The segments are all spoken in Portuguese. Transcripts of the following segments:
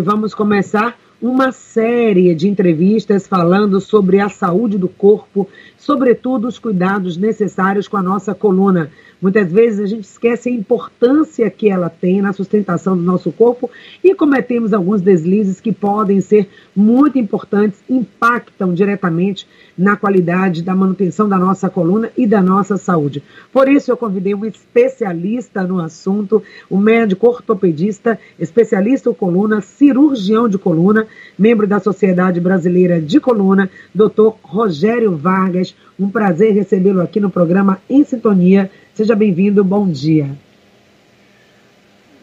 vamos começar uma série de entrevistas falando sobre a saúde do corpo, sobretudo os cuidados necessários com a nossa coluna. Muitas vezes a gente esquece a importância que ela tem na sustentação do nosso corpo e cometemos alguns deslizes que podem ser muito importantes, impactam diretamente na qualidade da manutenção da nossa coluna e da nossa saúde. Por isso, eu convidei um especialista no assunto, o um médico ortopedista, especialista em coluna, cirurgião de coluna, membro da Sociedade Brasileira de Coluna, doutor Rogério Vargas. Um prazer recebê-lo aqui no programa Em Sintonia. Seja bem-vindo, bom dia.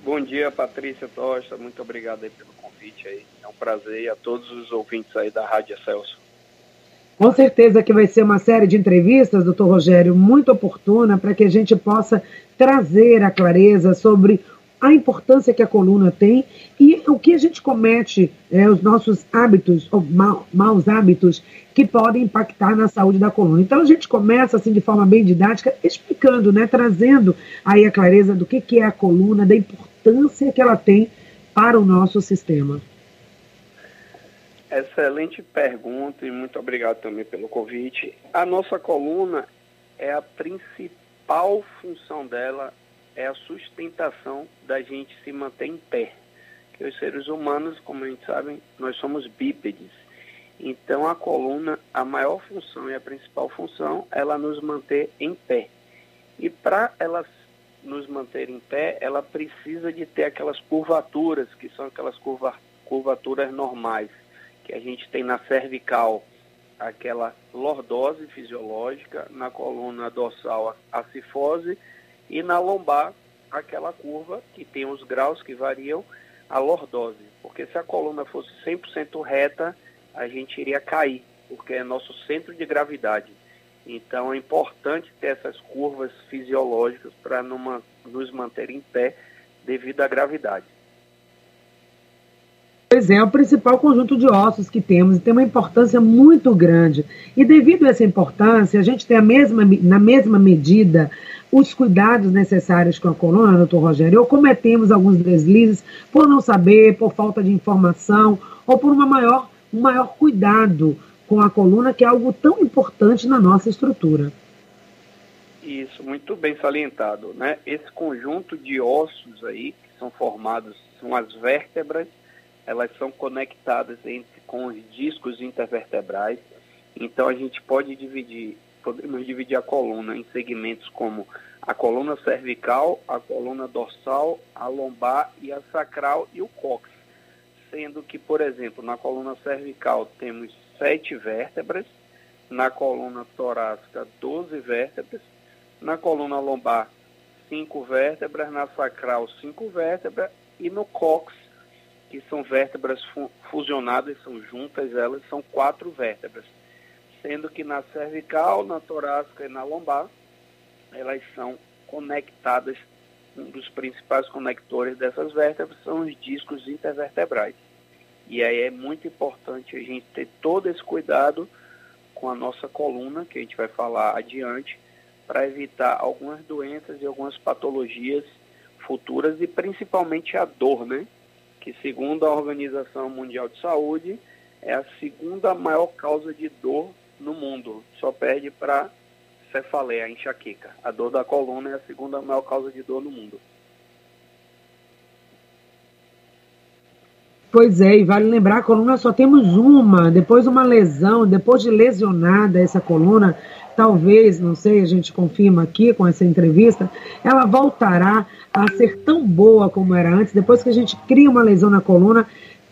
Bom dia, Patrícia Tosta. Muito obrigado pelo convite aí. É um prazer e a todos os ouvintes aí da Rádio Celso. Com certeza que vai ser uma série de entrevistas, doutor Rogério, muito oportuna para que a gente possa trazer a clareza sobre a importância que a coluna tem e o que a gente comete, é, os nossos hábitos, ou ma maus hábitos, que podem impactar na saúde da coluna. Então a gente começa assim de forma bem didática, explicando, né, trazendo aí a clareza do que, que é a coluna, da importância que ela tem para o nosso sistema. Excelente pergunta e muito obrigado também pelo convite. A nossa coluna é a principal função dela é a sustentação da gente se manter em pé. Que os seres humanos, como a gente sabe, nós somos bípedes. Então a coluna, a maior função e a principal função, ela nos manter em pé. E para ela nos manter em pé, ela precisa de ter aquelas curvaturas, que são aquelas curva, curvaturas normais que a gente tem na cervical aquela lordose fisiológica, na coluna dorsal a cifose e na lombar aquela curva que tem os graus que variam a lordose. Porque se a coluna fosse 100% reta, a gente iria cair, porque é nosso centro de gravidade. Então é importante ter essas curvas fisiológicas para nos manter em pé devido à gravidade. Pois é, é o principal conjunto de ossos que temos e tem uma importância muito grande. E devido a essa importância, a gente tem a mesma, na mesma medida os cuidados necessários com a coluna, doutor Rogério, ou cometemos alguns deslizes por não saber, por falta de informação, ou por uma maior, um maior cuidado com a coluna, que é algo tão importante na nossa estrutura. Isso, muito bem salientado. Né? Esse conjunto de ossos aí, que são formados, são as vértebras, elas são conectadas entre, com os discos intervertebrais. Então a gente pode dividir, podemos dividir a coluna em segmentos como a coluna cervical, a coluna dorsal, a lombar e a sacral e o cóccix. Sendo que, por exemplo, na coluna cervical temos sete vértebras, na coluna torácica 12 vértebras, na coluna lombar cinco vértebras, na sacral cinco vértebras e no cóccix que são vértebras fu fusionadas, são juntas, elas são quatro vértebras, sendo que na cervical, na torácica e na lombar, elas são conectadas, um dos principais conectores dessas vértebras são os discos intervertebrais. E aí é muito importante a gente ter todo esse cuidado com a nossa coluna, que a gente vai falar adiante, para evitar algumas doenças e algumas patologias futuras e principalmente a dor, né? que, segundo a Organização Mundial de Saúde, é a segunda maior causa de dor no mundo. Só perde para cefaleia, enxaqueca. A dor da coluna é a segunda maior causa de dor no mundo. Pois é, e vale lembrar, a coluna só temos uma, depois uma lesão, depois de lesionada essa coluna, talvez, não sei, a gente confirma aqui com essa entrevista, ela voltará a ser tão boa como era antes. Depois que a gente cria uma lesão na coluna,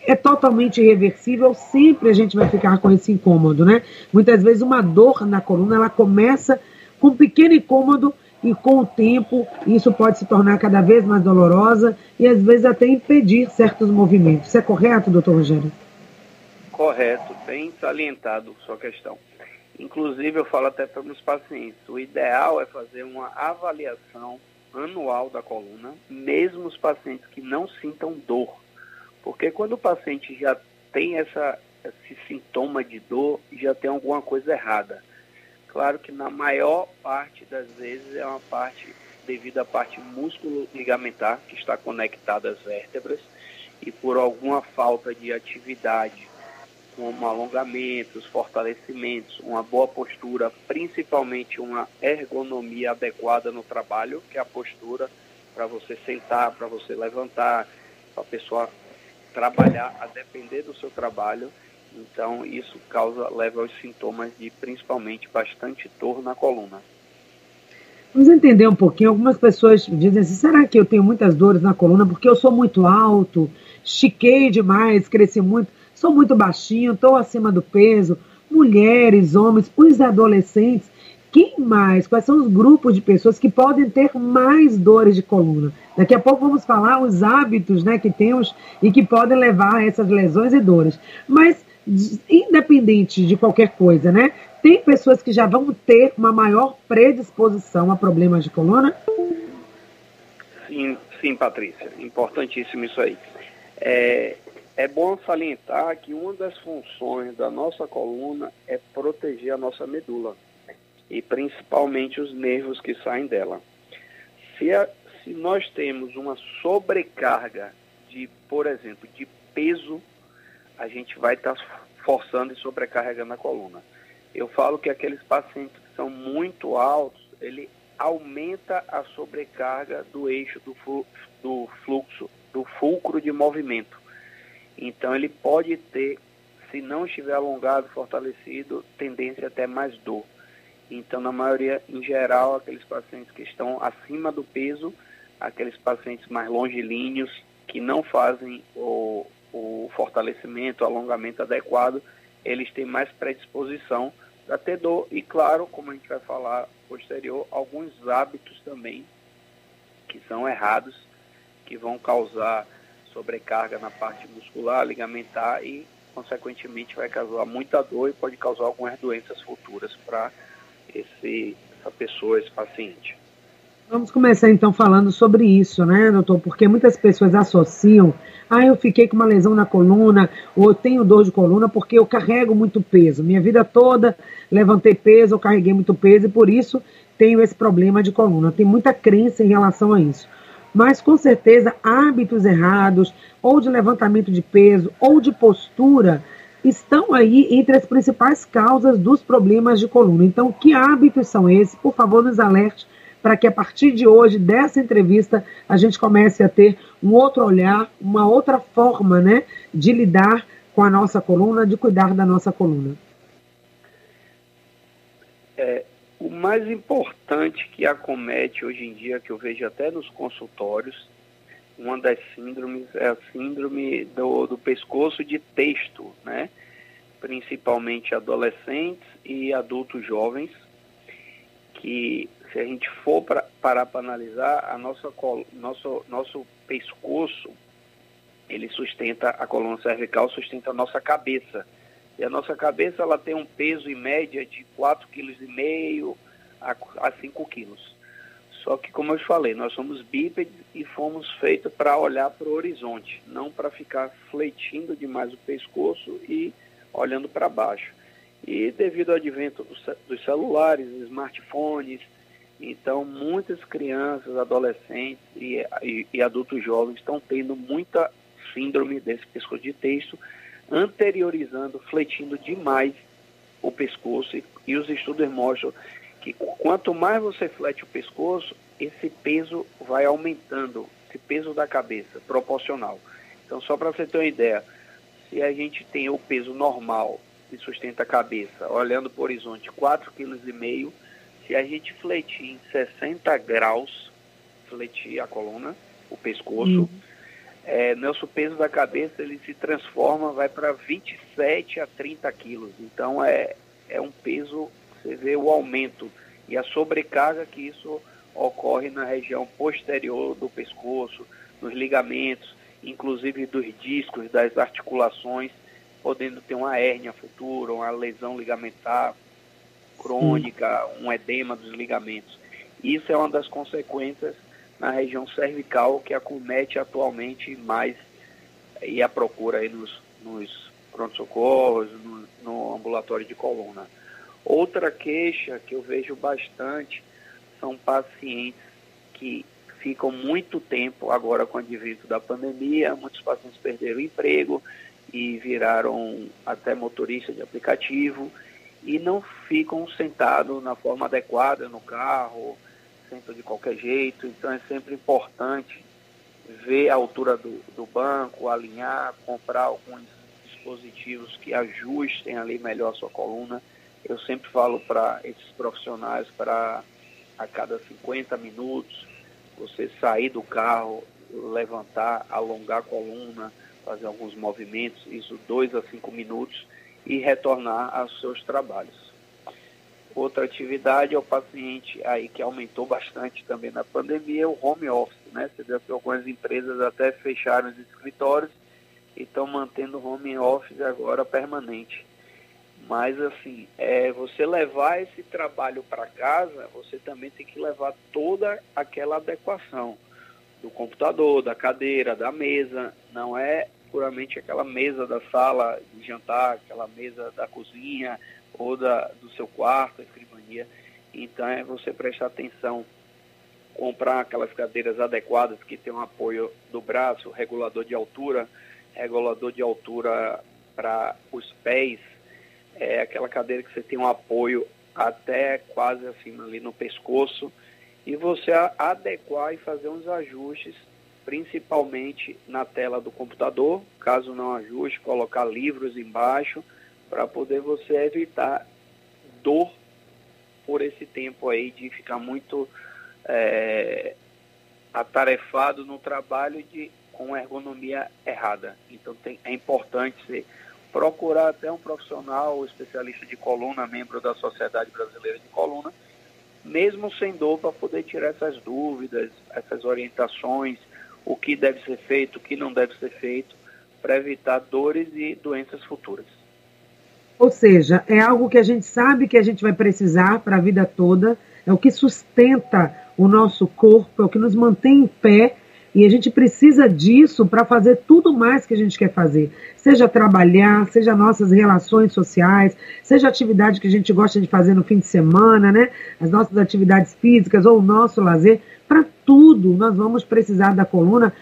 é totalmente irreversível, sempre a gente vai ficar com esse incômodo, né? Muitas vezes uma dor na coluna, ela começa com um pequeno incômodo e com o tempo isso pode se tornar cada vez mais dolorosa e às vezes até impedir certos movimentos. Isso é correto, doutor Rogério? Correto, bem salientado sua questão. Inclusive, eu falo até para os pacientes, o ideal é fazer uma avaliação anual da coluna, mesmo os pacientes que não sintam dor. Porque quando o paciente já tem essa, esse sintoma de dor, já tem alguma coisa errada. Claro que na maior parte das vezes é uma parte devido à parte músculo ligamentar que está conectada às vértebras e por alguma falta de atividade, como alongamentos, fortalecimentos, uma boa postura, principalmente uma ergonomia adequada no trabalho, que é a postura para você sentar, para você levantar, para a pessoa trabalhar a depender do seu trabalho. Então, isso causa, leva aos sintomas de principalmente bastante dor na coluna. Vamos entender um pouquinho. Algumas pessoas dizem assim: será que eu tenho muitas dores na coluna porque eu sou muito alto, chiquei demais, cresci muito, sou muito baixinho, estou acima do peso? Mulheres, homens, os adolescentes. Quem mais? Quais são os grupos de pessoas que podem ter mais dores de coluna? Daqui a pouco vamos falar os hábitos né, que temos e que podem levar a essas lesões e dores. Mas, independente de qualquer coisa, né? Tem pessoas que já vão ter uma maior predisposição a problemas de coluna? Sim, sim, Patrícia. Importantíssimo isso aí. É, é bom salientar que uma das funções da nossa coluna é proteger a nossa medula e principalmente os nervos que saem dela. Se, a, se nós temos uma sobrecarga de, por exemplo, de peso, a gente vai estar tá forçando e sobrecarregando a coluna. Eu falo que aqueles pacientes que são muito altos, ele aumenta a sobrecarga do eixo do, do fluxo, do fulcro de movimento. Então ele pode ter, se não estiver alongado, fortalecido, tendência até mais dor. Então, na maioria, em geral, aqueles pacientes que estão acima do peso, aqueles pacientes mais longilíneos, que não fazem o, o fortalecimento, o alongamento adequado, eles têm mais predisposição a ter dor e, claro, como a gente vai falar posterior, alguns hábitos também que são errados, que vão causar sobrecarga na parte muscular, ligamentar e, consequentemente, vai causar muita dor e pode causar algumas doenças futuras para esse, essa pessoa, esse paciente. Vamos começar então falando sobre isso, né, doutor? Porque muitas pessoas associam, ah, eu fiquei com uma lesão na coluna, ou eu tenho dor de coluna porque eu carrego muito peso. Minha vida toda levantei peso, eu carreguei muito peso e por isso tenho esse problema de coluna. Tem muita crença em relação a isso. Mas com certeza hábitos errados, ou de levantamento de peso, ou de postura, estão aí entre as principais causas dos problemas de coluna. Então, que hábitos são esses? Por favor, nos alerte para que a partir de hoje, dessa entrevista, a gente comece a ter um outro olhar, uma outra forma né, de lidar com a nossa coluna, de cuidar da nossa coluna. É, o mais importante que acomete hoje em dia, que eu vejo até nos consultórios, uma das síndromes é a síndrome do, do pescoço de texto, né? principalmente adolescentes e adultos jovens, que se a gente for pra, parar para analisar, a nossa, nosso, nosso pescoço, ele sustenta, a coluna cervical sustenta a nossa cabeça. E a nossa cabeça ela tem um peso em média de 4,5 kg a, a 5 kg. Só que, como eu falei, nós somos bípedes e fomos feitos para olhar para o horizonte, não para ficar fletindo demais o pescoço e olhando para baixo. E devido ao advento dos celulares, smartphones, então muitas crianças, adolescentes e, e, e adultos jovens estão tendo muita síndrome desse pescoço de texto, anteriorizando, fletindo demais o pescoço e, e os estudos mostram que quanto mais você flete o pescoço, esse peso vai aumentando, esse peso da cabeça, proporcional. Então, só para você ter uma ideia, se a gente tem o peso normal que sustenta a cabeça, olhando para o horizonte, 4,5 kg, se a gente fletir em 60 graus, fletir a coluna, o pescoço, uhum. é, nosso peso da cabeça ele se transforma, vai para 27 a 30 quilos. Então é, é um peso, você vê o aumento e a sobrecarga que isso ocorre na região posterior do pescoço, nos ligamentos, inclusive dos discos, das articulações, podendo ter uma hérnia futura, uma lesão ligamentar crônica, um edema dos ligamentos. Isso é uma das consequências na região cervical que acomete atualmente mais e a procura aí nos, nos pronto-socorros, no, no ambulatório de coluna. Outra queixa que eu vejo bastante são pacientes que ficam muito tempo agora com o advento da pandemia, muitos pacientes perderam o emprego e viraram até motorista de aplicativo e não ficam sentados na forma adequada no carro, sentam de qualquer jeito. Então é sempre importante ver a altura do, do banco, alinhar, comprar alguns dispositivos que ajustem ali melhor a sua coluna. Eu sempre falo para esses profissionais para a cada 50 minutos você sair do carro, levantar, alongar a coluna, fazer alguns movimentos, isso dois a cinco minutos, e retornar aos seus trabalhos. Outra atividade é o paciente aí que aumentou bastante também na pandemia, o home office, né? Você vê que algumas empresas até fecharam os escritórios e estão mantendo o home office agora permanente. Mas assim, é, você levar esse trabalho para casa, você também tem que levar toda aquela adequação do computador, da cadeira, da mesa. Não é puramente aquela mesa da sala de jantar, aquela mesa da cozinha ou da, do seu quarto, escrivania. Então é você prestar atenção, comprar aquelas cadeiras adequadas que tem um apoio do braço, regulador de altura, regulador de altura para os pés, é aquela cadeira que você tem um apoio até quase assim ali no pescoço e você adequar e fazer uns ajustes, principalmente na tela do computador, caso não ajuste, colocar livros embaixo para poder você evitar dor por esse tempo aí de ficar muito é, atarefado no trabalho de com ergonomia errada. Então tem, é importante ser procurar até um profissional, especialista de coluna, membro da Sociedade Brasileira de Coluna, mesmo sem dor, para poder tirar essas dúvidas, essas orientações, o que deve ser feito, o que não deve ser feito, para evitar dores e doenças futuras. Ou seja, é algo que a gente sabe que a gente vai precisar para a vida toda, é o que sustenta o nosso corpo, é o que nos mantém em pé e a gente precisa disso para fazer tudo mais que a gente quer fazer. Seja trabalhar, seja nossas relações sociais, seja atividade que a gente gosta de fazer no fim de semana, né? As nossas atividades físicas ou o nosso lazer. Para tudo, nós vamos precisar da coluna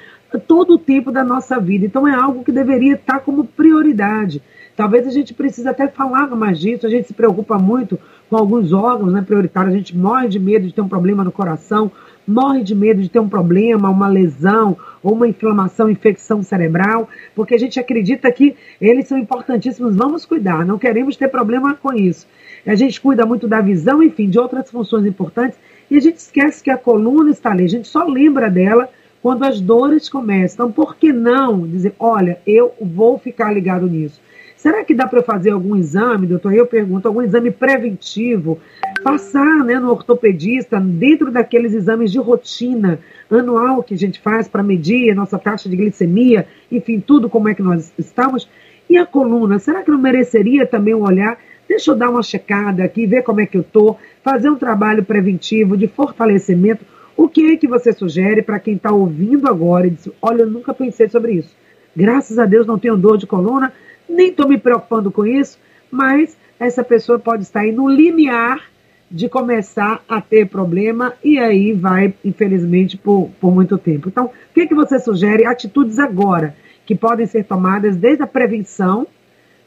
todo o tempo da nossa vida. Então é algo que deveria estar como prioridade. Talvez a gente precise até falar mais disso, a gente se preocupa muito com alguns órgãos né, prioritários, a gente morre de medo de ter um problema no coração, morre de medo de ter um problema, uma lesão ou uma inflamação, infecção cerebral, porque a gente acredita que eles são importantíssimos, vamos cuidar, não queremos ter problema com isso. A gente cuida muito da visão, enfim, de outras funções importantes, e a gente esquece que a coluna está ali, a gente só lembra dela quando as dores começam. Então, por que não dizer, olha, eu vou ficar ligado nisso? Será que dá para fazer algum exame, doutor? Eu pergunto, algum exame preventivo? Passar né, no ortopedista, dentro daqueles exames de rotina anual que a gente faz para medir a nossa taxa de glicemia, enfim, tudo como é que nós estamos. E a coluna, será que não mereceria também um olhar? Deixa eu dar uma checada aqui, ver como é que eu estou, fazer um trabalho preventivo de fortalecimento. O que é que você sugere para quem está ouvindo agora e diz: Olha, eu nunca pensei sobre isso. Graças a Deus não tenho dor de coluna, nem estou me preocupando com isso, mas essa pessoa pode estar aí no limiar de começar a ter problema e aí vai, infelizmente, por, por muito tempo. Então, o que, que você sugere? Atitudes agora que podem ser tomadas desde a prevenção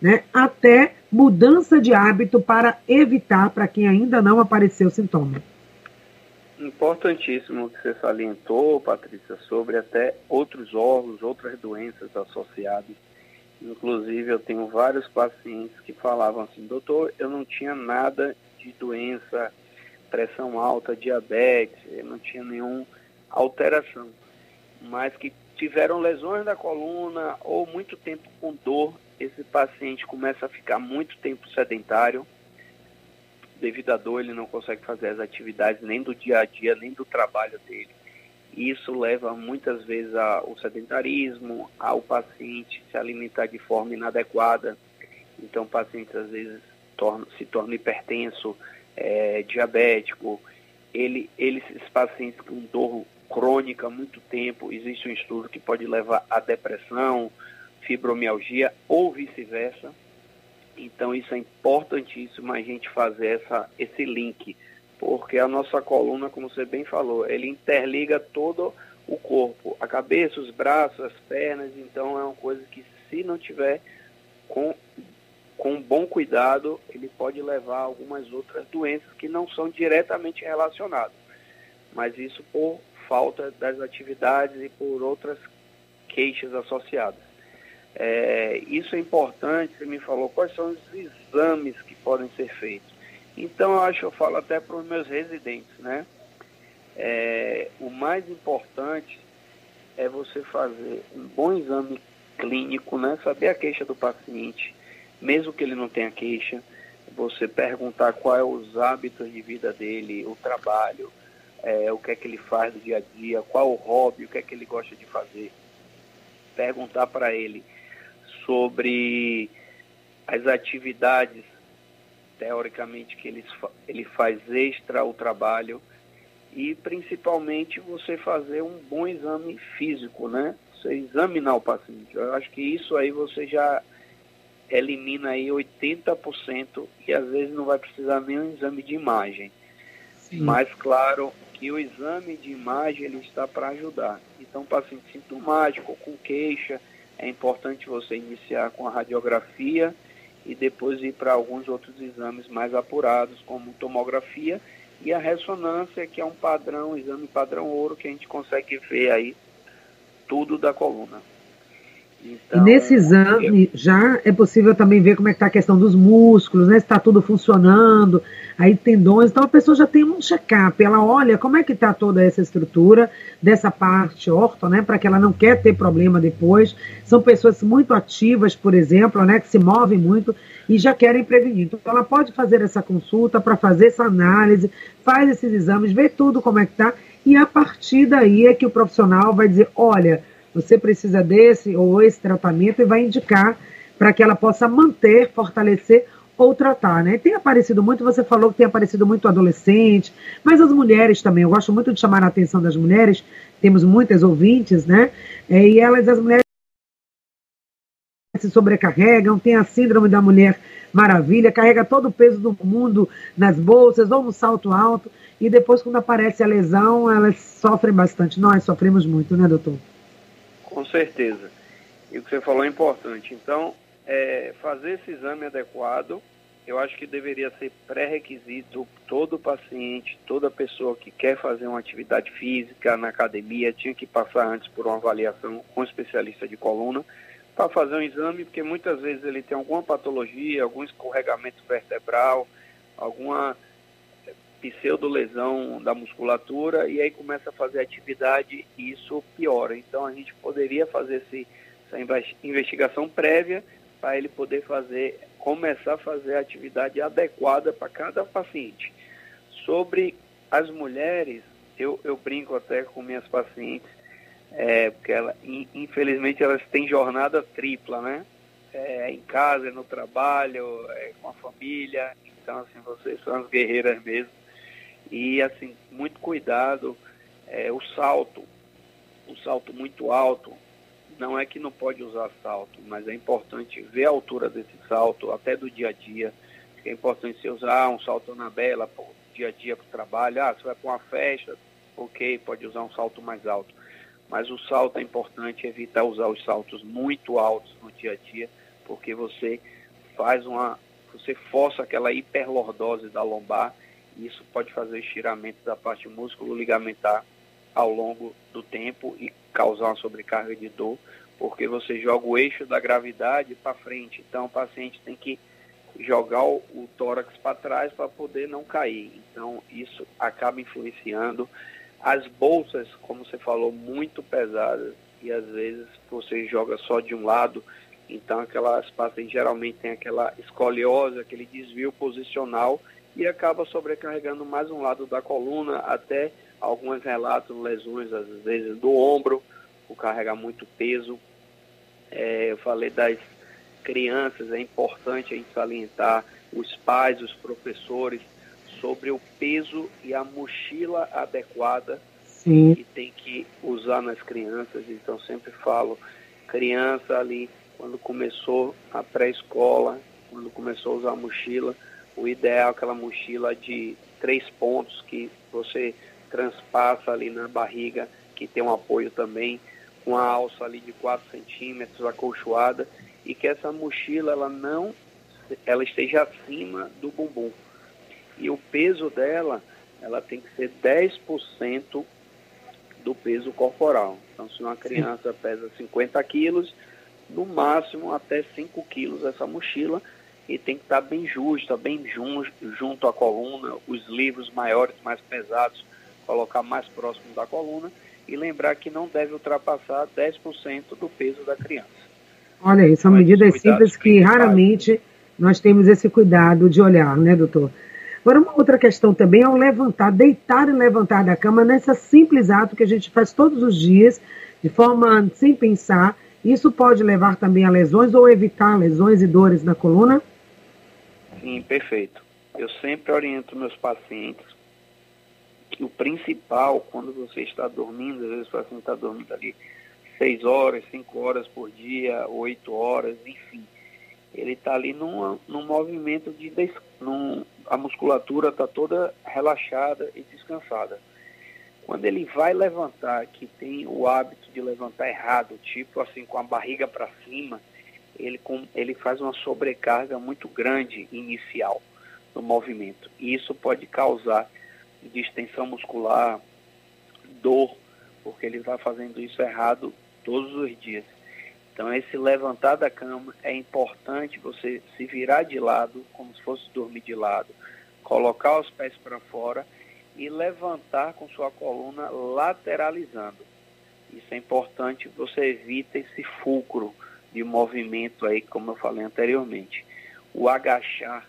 né, até mudança de hábito para evitar, para quem ainda não apareceu sintoma. Importantíssimo que você salientou, Patrícia, sobre até outros órgãos, outras doenças associadas Inclusive, eu tenho vários pacientes que falavam assim: doutor, eu não tinha nada de doença, pressão alta, diabetes, eu não tinha nenhuma alteração, mas que tiveram lesões da coluna ou muito tempo com dor, esse paciente começa a ficar muito tempo sedentário. Devido à dor, ele não consegue fazer as atividades nem do dia a dia, nem do trabalho dele. Isso leva muitas vezes ao sedentarismo, ao paciente se alimentar de forma inadequada. Então, o paciente às vezes torna, se torna hipertenso, é, diabético. Ele, ele, esses pacientes com dor crônica há muito tempo, existe um estudo que pode levar a depressão, fibromialgia ou vice-versa. Então, isso é importantíssimo a gente fazer essa, esse link porque a nossa coluna, como você bem falou, ele interliga todo o corpo, a cabeça, os braços, as pernas, então é uma coisa que se não tiver com, com bom cuidado, ele pode levar a algumas outras doenças que não são diretamente relacionadas, mas isso por falta das atividades e por outras queixas associadas. É, isso é importante, você me falou, quais são os exames que podem ser feitos. Então, eu acho eu falo até para os meus residentes, né? É, o mais importante é você fazer um bom exame clínico, né? Saber a queixa do paciente, mesmo que ele não tenha queixa, você perguntar quais é os hábitos de vida dele, o trabalho, é, o que é que ele faz do dia a dia, qual o hobby, o que é que ele gosta de fazer. Perguntar para ele sobre as atividades, teoricamente, que ele, ele faz extra o trabalho e principalmente você fazer um bom exame físico, né? Você examinar o paciente. Eu acho que isso aí você já elimina aí 80% e às vezes não vai precisar nem um exame de imagem. Sim. Mas claro que o exame de imagem ele está para ajudar. Então, paciente sintomático, com queixa, é importante você iniciar com a radiografia e depois ir para alguns outros exames mais apurados, como tomografia e a ressonância, que é um padrão, um exame padrão ouro, que a gente consegue ver aí tudo da coluna. Então, e nesse exame eu... já é possível também ver como é que está a questão dos músculos, né? Se está tudo funcionando, aí tendões. Então a pessoa já tem um check-up, ela olha como é que está toda essa estrutura dessa parte orto, né? Para que ela não quer ter problema depois. São pessoas muito ativas, por exemplo, né? Que se movem muito e já querem prevenir. Então ela pode fazer essa consulta para fazer essa análise, faz esses exames, vê tudo como é que está e a partir daí é que o profissional vai dizer, olha você precisa desse ou esse tratamento e vai indicar para que ela possa manter, fortalecer ou tratar, né? Tem aparecido muito, você falou que tem aparecido muito adolescente, mas as mulheres também. Eu gosto muito de chamar a atenção das mulheres. Temos muitas ouvintes, né? É, e elas, as mulheres se sobrecarregam, tem a síndrome da mulher maravilha, carrega todo o peso do mundo nas bolsas ou no salto alto, e depois, quando aparece a lesão, elas sofrem bastante. Nós sofremos muito, né, doutor? Com certeza. E o que você falou é importante. Então, é, fazer esse exame adequado, eu acho que deveria ser pré-requisito todo paciente, toda pessoa que quer fazer uma atividade física na academia, tinha que passar antes por uma avaliação com um especialista de coluna para fazer um exame, porque muitas vezes ele tem alguma patologia, algum escorregamento vertebral, alguma pseudolesão da musculatura e aí começa a fazer atividade e isso piora. Então a gente poderia fazer esse, essa investigação prévia para ele poder fazer, começar a fazer a atividade adequada para cada paciente. Sobre as mulheres, eu, eu brinco até com minhas pacientes, é, porque ela, infelizmente elas têm jornada tripla, né? É, em casa, no trabalho, é com a família. Então, assim, vocês são as guerreiras mesmo. E assim, muito cuidado, é, o salto, o salto muito alto, não é que não pode usar salto, mas é importante ver a altura desse salto, até do dia a dia. É importante você usar um salto na bela, dia a dia para o trabalho. Ah, você vai para uma festa, ok, pode usar um salto mais alto. Mas o salto é importante evitar usar os saltos muito altos no dia a dia, porque você faz uma. você força aquela hiperlordose da lombar isso pode fazer estiramento da parte músculo ligamentar ao longo do tempo e causar uma sobrecarga de dor, porque você joga o eixo da gravidade para frente. Então, o paciente tem que jogar o, o tórax para trás para poder não cair. Então, isso acaba influenciando. As bolsas, como você falou, muito pesadas e às vezes você joga só de um lado. Então, aquelas pacientes geralmente têm aquela escoliose, aquele desvio posicional e acaba sobrecarregando mais um lado da coluna, até alguns relatos, lesões, às vezes do ombro, por carregar muito peso. É, eu falei das crianças, é importante a gente salientar os pais, os professores, sobre o peso e a mochila adequada Sim. que tem que usar nas crianças. Então, sempre falo, criança ali, quando começou a pré-escola, quando começou a usar a mochila, o ideal é aquela mochila de três pontos que você transpassa ali na barriga, que tem um apoio também, com a alça ali de 4 centímetros, acolchoada, e que essa mochila ela não ela esteja acima do bumbum. E o peso dela, ela tem que ser 10% do peso corporal. Então, se uma criança pesa 50 quilos, no máximo até 5 quilos essa mochila, e tem que estar bem justa, bem junto, junto à coluna, os livros maiores, mais pesados, colocar mais próximo da coluna, e lembrar que não deve ultrapassar 10% do peso da criança. Olha aí, são medidas simples que raramente nós temos esse cuidado de olhar, né, doutor? Agora, uma outra questão também é o levantar, deitar e levantar da cama nesse simples ato que a gente faz todos os dias, de forma sem pensar. Isso pode levar também a lesões ou evitar lesões e dores na coluna? Sim, perfeito. Eu sempre oriento meus pacientes que o principal, quando você está dormindo, às vezes o paciente está dormindo ali seis horas, cinco horas por dia, oito horas, enfim ele está ali num, num movimento de des, num, a musculatura está toda relaxada e descansada. Quando ele vai levantar, que tem o hábito de levantar errado, tipo assim com a barriga para cima, ele, com, ele faz uma sobrecarga muito grande inicial no movimento. E isso pode causar distensão muscular, dor, porque ele está fazendo isso errado todos os dias. Então, esse levantar da cama é importante você se virar de lado, como se fosse dormir de lado, colocar os pés para fora e levantar com sua coluna lateralizando. Isso é importante, você evita esse fulcro de movimento aí, como eu falei anteriormente. O agachar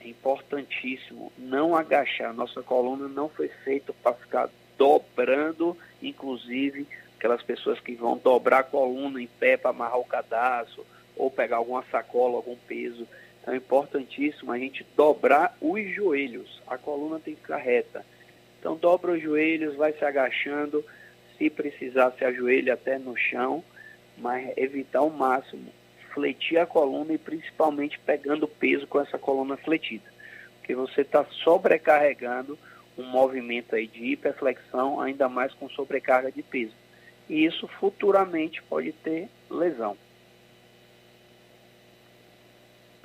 é importantíssimo. Não agachar. Nossa coluna não foi feita para ficar dobrando, inclusive aquelas pessoas que vão dobrar a coluna em pé para amarrar o cadastro ou pegar alguma sacola, algum peso. Então é importantíssimo a gente dobrar os joelhos. A coluna tem que ficar reta. Então dobra os joelhos, vai se agachando, se precisar se ajoelha até no chão, mas evitar ao máximo fletir a coluna e principalmente pegando peso com essa coluna fletida. Porque você está sobrecarregando um movimento aí de hiperflexão, ainda mais com sobrecarga de peso e isso futuramente pode ter lesão.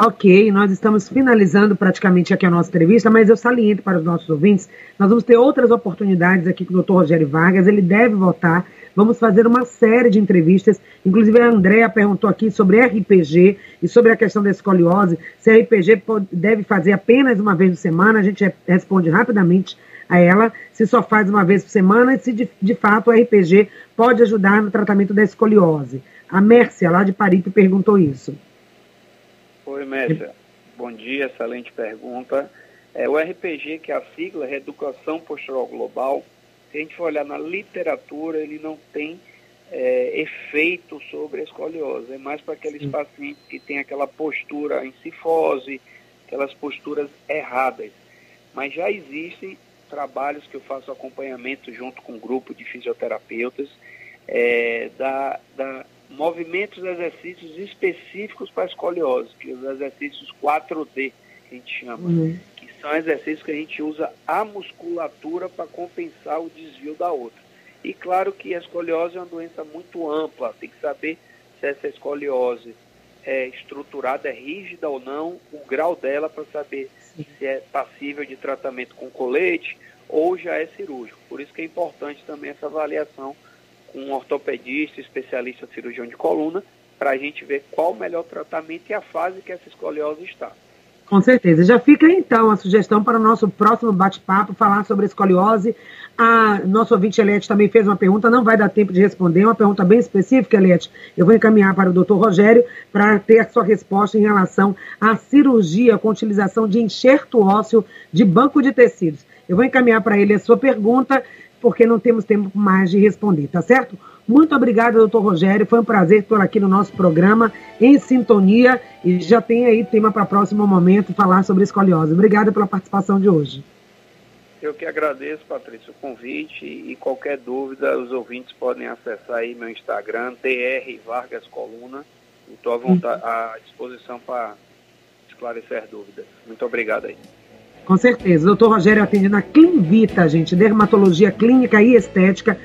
Ok, nós estamos finalizando praticamente aqui a nossa entrevista, mas eu saliento para os nossos ouvintes, nós vamos ter outras oportunidades aqui com o doutor Rogério Vargas, ele deve votar, vamos fazer uma série de entrevistas, inclusive a Andrea perguntou aqui sobre RPG e sobre a questão da escoliose, se RPG pode, deve fazer apenas uma vez por semana, a gente responde rapidamente a ela, se só faz uma vez por semana e se de, de fato o RPG pode ajudar no tratamento da escoliose. A Mércia, lá de Paripe, perguntou isso. Oi, Mércia. Bom dia, excelente pergunta. É, o RPG, que é a sigla, Reeducação Postural Global, se a gente for olhar na literatura, ele não tem é, efeito sobre a escoliose. É mais para aqueles pacientes que têm aquela postura em cifose, aquelas posturas erradas. Mas já existem trabalhos que eu faço acompanhamento junto com um grupo de fisioterapeutas, é, da, da movimentos, exercícios específicos para escoliose, que os exercícios 4D, que a gente chama, uhum. que são exercícios que a gente usa a musculatura para compensar o desvio da outra. E claro que a escoliose é uma doença muito ampla, tem que saber se essa escoliose é estruturada, é rígida ou não, o grau dela para saber se é passível de tratamento com colete ou já é cirúrgico. Por isso que é importante também essa avaliação com um ortopedista, especialista cirurgião de coluna, para a gente ver qual o melhor tratamento e a fase que essa escoliose está. Com certeza. Já fica então a sugestão para o nosso próximo bate-papo, falar sobre a escoliose. A nosso ouvinte Eliette também fez uma pergunta, não vai dar tempo de responder, uma pergunta bem específica, Eliette. Eu vou encaminhar para o doutor Rogério para ter a sua resposta em relação à cirurgia com utilização de enxerto ósseo de banco de tecidos. Eu vou encaminhar para ele a sua pergunta, porque não temos tempo mais de responder, tá certo? Muito obrigada, doutor Rogério. Foi um prazer estar aqui no nosso programa, em sintonia, e já tem aí tema para próximo momento falar sobre escoliose. Obrigada pela participação de hoje. Eu que agradeço, Patrícia, o convite e qualquer dúvida, os ouvintes podem acessar aí meu Instagram, DR Vargas Coluna. Estou à, à disposição para esclarecer dúvidas. Muito obrigado aí. Com certeza. Doutor Rogério atende na Clinvita, gente, dermatologia clínica e estética.